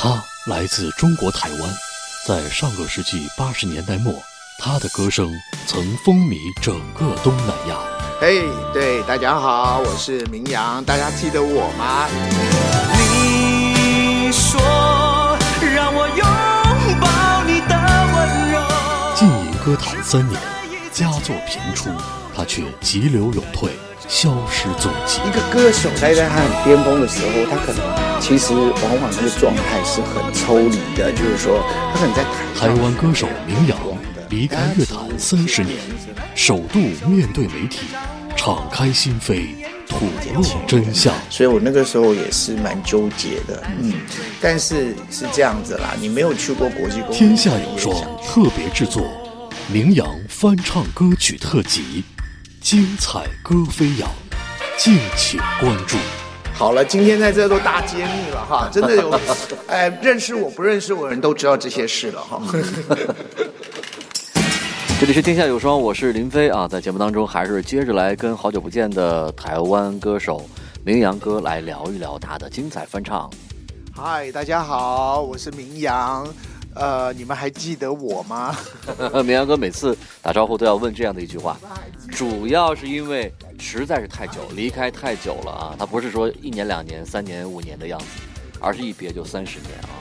他来自中国台湾，在上个世纪八十年代末，他的歌声曾风靡整个东南亚。嘿，对，大家好，我是明阳，大家记得我吗？你说让我拥抱你的温柔。浸淫歌坛三年，佳作频出，他却急流勇退，消失踪迹。一个歌手在在他很巅峰的时候，他可能其实往往那个状态是很抽离的，就是说他可能在台台湾歌手明阳离开乐坛三十年，首度面对媒体，敞开心扉，吐露真相。所以我那个时候也是蛮纠结的，嗯，但是是这样子啦，你没有去过国际公，天下有双特别制作，名扬翻唱歌曲特辑，精彩歌飞扬，敬请关注。好了，今天在这都大揭秘了哈，真的有，哎，认识我不认识我的人都知道这些事了哈。这里是天下有双，我是林飞啊，在节目当中还是接着来跟好久不见的台湾歌手明阳哥来聊一聊他的精彩翻唱。嗨，大家好，我是明阳，呃，你们还记得我吗？明阳哥每次打招呼都要问这样的一句话，主要是因为实在是太久，离开太久了啊，他不是说一年、两年、三年、五年的样子，而是一别就三十年啊。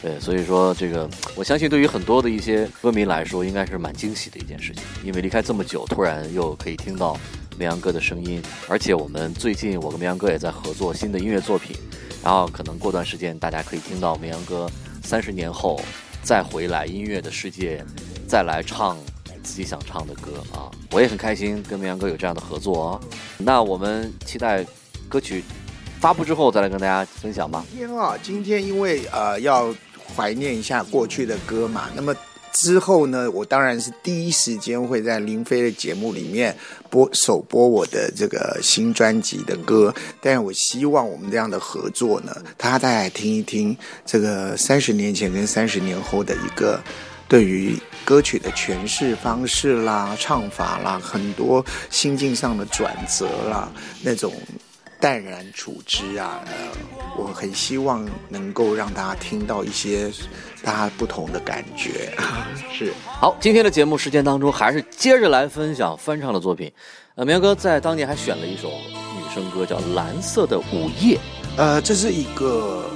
对，所以说这个，我相信对于很多的一些歌迷来说，应该是蛮惊喜的一件事情，因为离开这么久，突然又可以听到绵阳哥的声音，而且我们最近我跟绵阳哥也在合作新的音乐作品，然后可能过段时间大家可以听到绵阳哥三十年后再回来音乐的世界，再来唱自己想唱的歌啊，我也很开心跟明阳哥有这样的合作哦。那我们期待歌曲发布之后再来跟大家分享吧。今天啊，今天因为呃要怀念一下过去的歌嘛，那么之后呢，我当然是第一时间会在林飞的节目里面播首播我的这个新专辑的歌，但是我希望我们这样的合作呢，大家再来听一听这个三十年前跟三十年后的一个对于歌曲的诠释方式啦、唱法啦，很多心境上的转折啦，那种淡然处之啊，呃，我很希望能够让大家听到一些大家不同的感觉。是，好，今天的节目时间当中，还是接着来分享翻唱的作品。呃，明阳哥在当年还选了一首女生歌，叫《蓝色的午夜》。呃，这是一个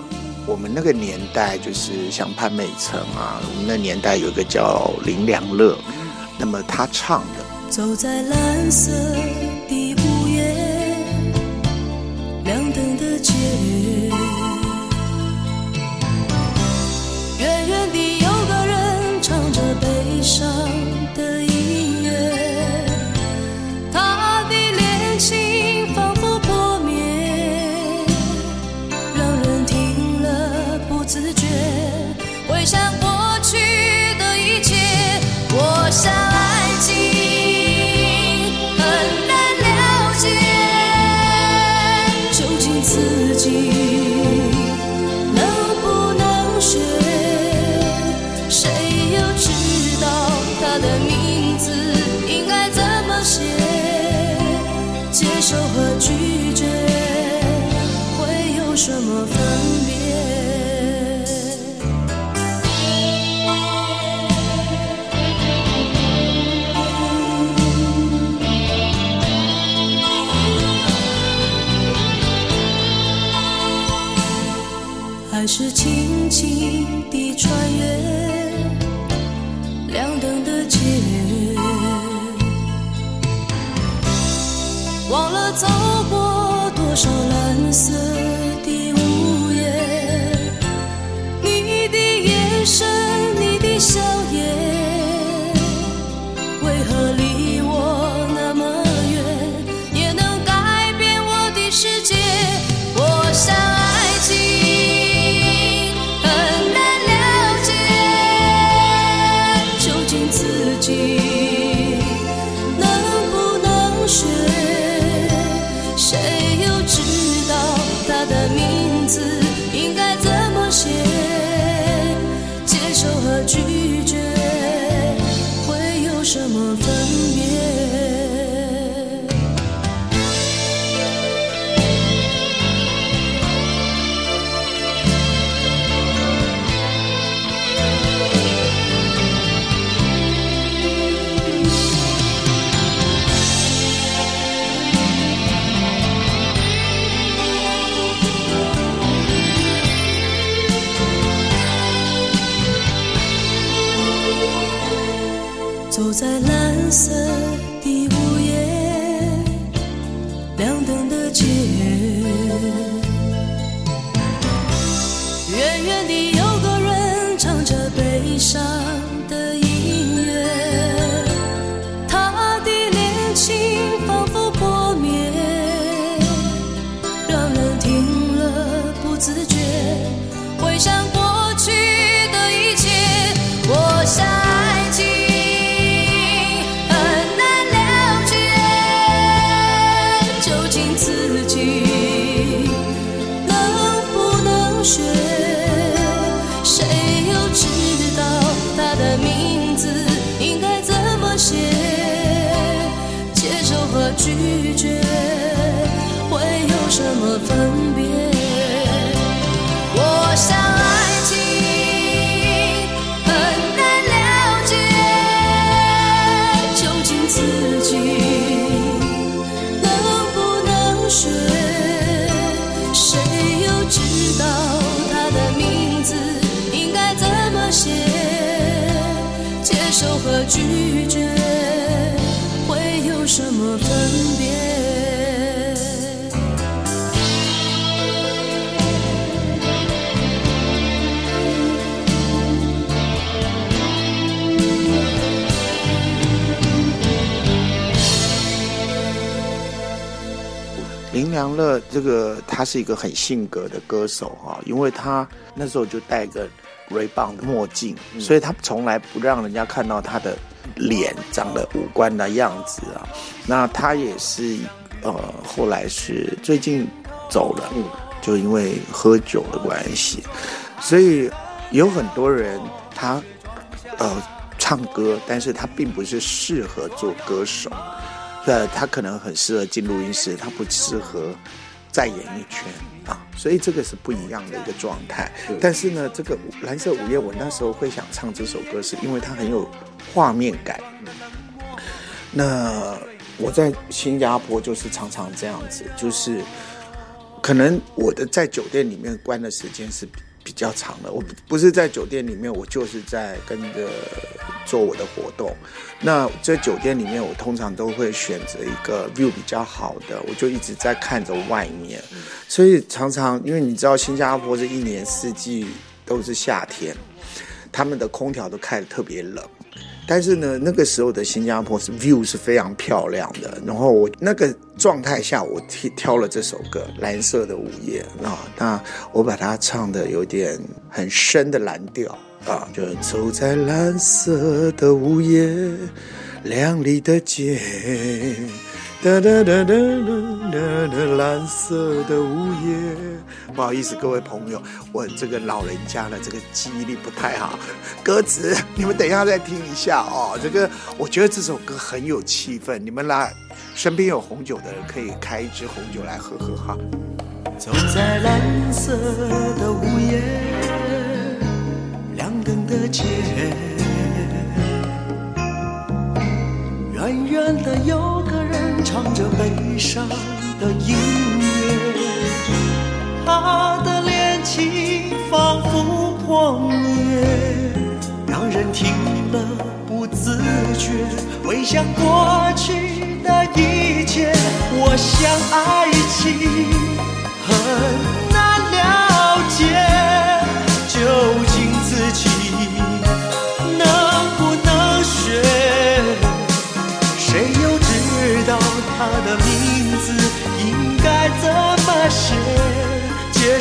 我们那个年代，就是像潘美辰啊，我们那年代有一个叫林良乐，那么他唱的。走在蓝色的界蓝走在蓝色和拒绝会有什么分别？我想爱情很难了解，究竟自己能不能学？谁又知道他的名字应该怎么写？接受和拒绝良乐这个他是一个很性格的歌手哈，因为他那时候就戴个 Ray Ban 的墨镜，所以他从来不让人家看到他的脸长的五官的样子啊。那他也是呃后来是最近走了，就因为喝酒的关系，所以有很多人他呃唱歌，但是他并不是适合做歌手。呃，他可能很适合进录音室，他不适合在演艺圈啊，所以这个是不一样的一个状态。但是呢，这个蓝色午夜，我那时候会想唱这首歌，是因为它很有画面感。那我在新加坡就是常常这样子，就是可能我的在酒店里面关的时间是比比较长的，我不不是在酒店里面，我就是在跟着做我的活动。那在酒店里面，我通常都会选择一个 view 比较好的，我就一直在看着外面。所以常常，因为你知道新加坡是一年四季都是夏天，他们的空调都开得特别冷。但是呢，那个时候的新加坡是 view 是非常漂亮的。然后我那个状态下，我挑挑了这首歌《蓝色的午夜》啊，那我把它唱的有点很深的蓝调啊，就走在蓝色的午夜，亮丽的街。哒哒哒哒哒哒，蓝色的午夜。不好意思，各位朋友，我这个老人家的这个记忆力不太好，歌词你们等一下再听一下哦。这个我觉得这首歌很有气氛，你们来身边有红酒的人可以开一支红酒来喝喝哈。走在蓝色的午夜，的街，远远的有个人唱着悲伤的音乐，他的恋情仿佛破灭，让人听了不自觉回想过去的一切。我想爱情。很难了解，究竟自己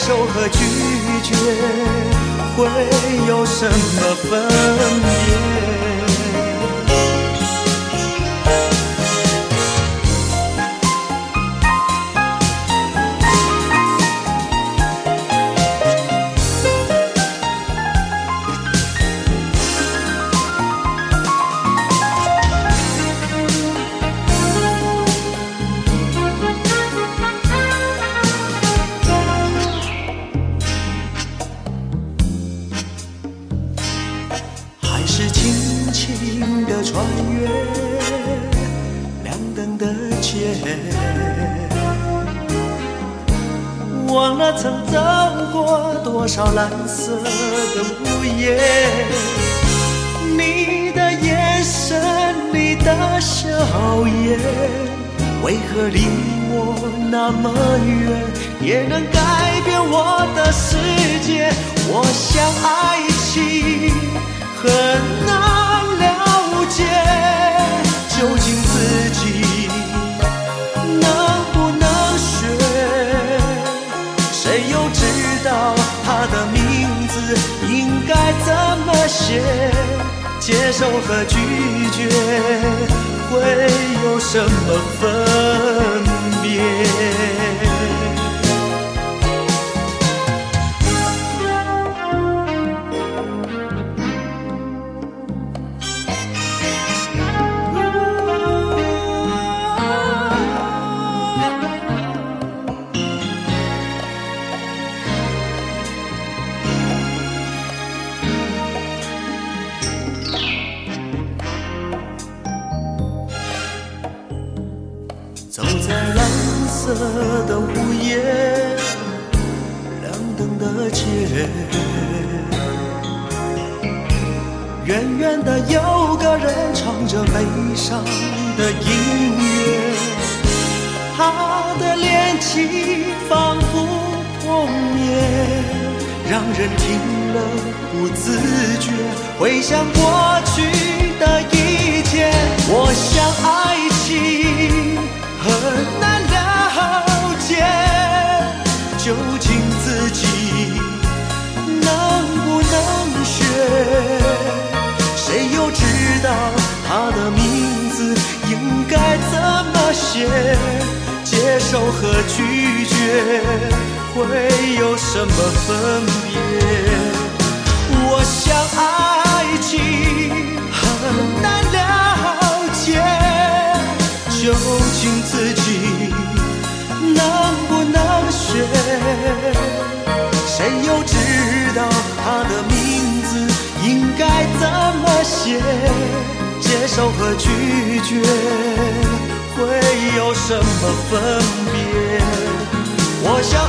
受和拒绝会有什么分别？多少蓝色的午夜，你的眼神你的笑颜，为何离我那么远，也能改变我的世界？我想爱情很难了解，究竟自己接受和拒绝会有什么分别？灯的街，远远的有个人唱着悲伤的音乐，他的恋情仿佛破灭，让人听了不自觉回想过去的一切。我想爱情。么写？接受和拒绝会有什么分别？我想爱情很难了解。究竟自己能不能学？谁又知道他的名字应该怎么写？接受和拒绝会有什么分别？我想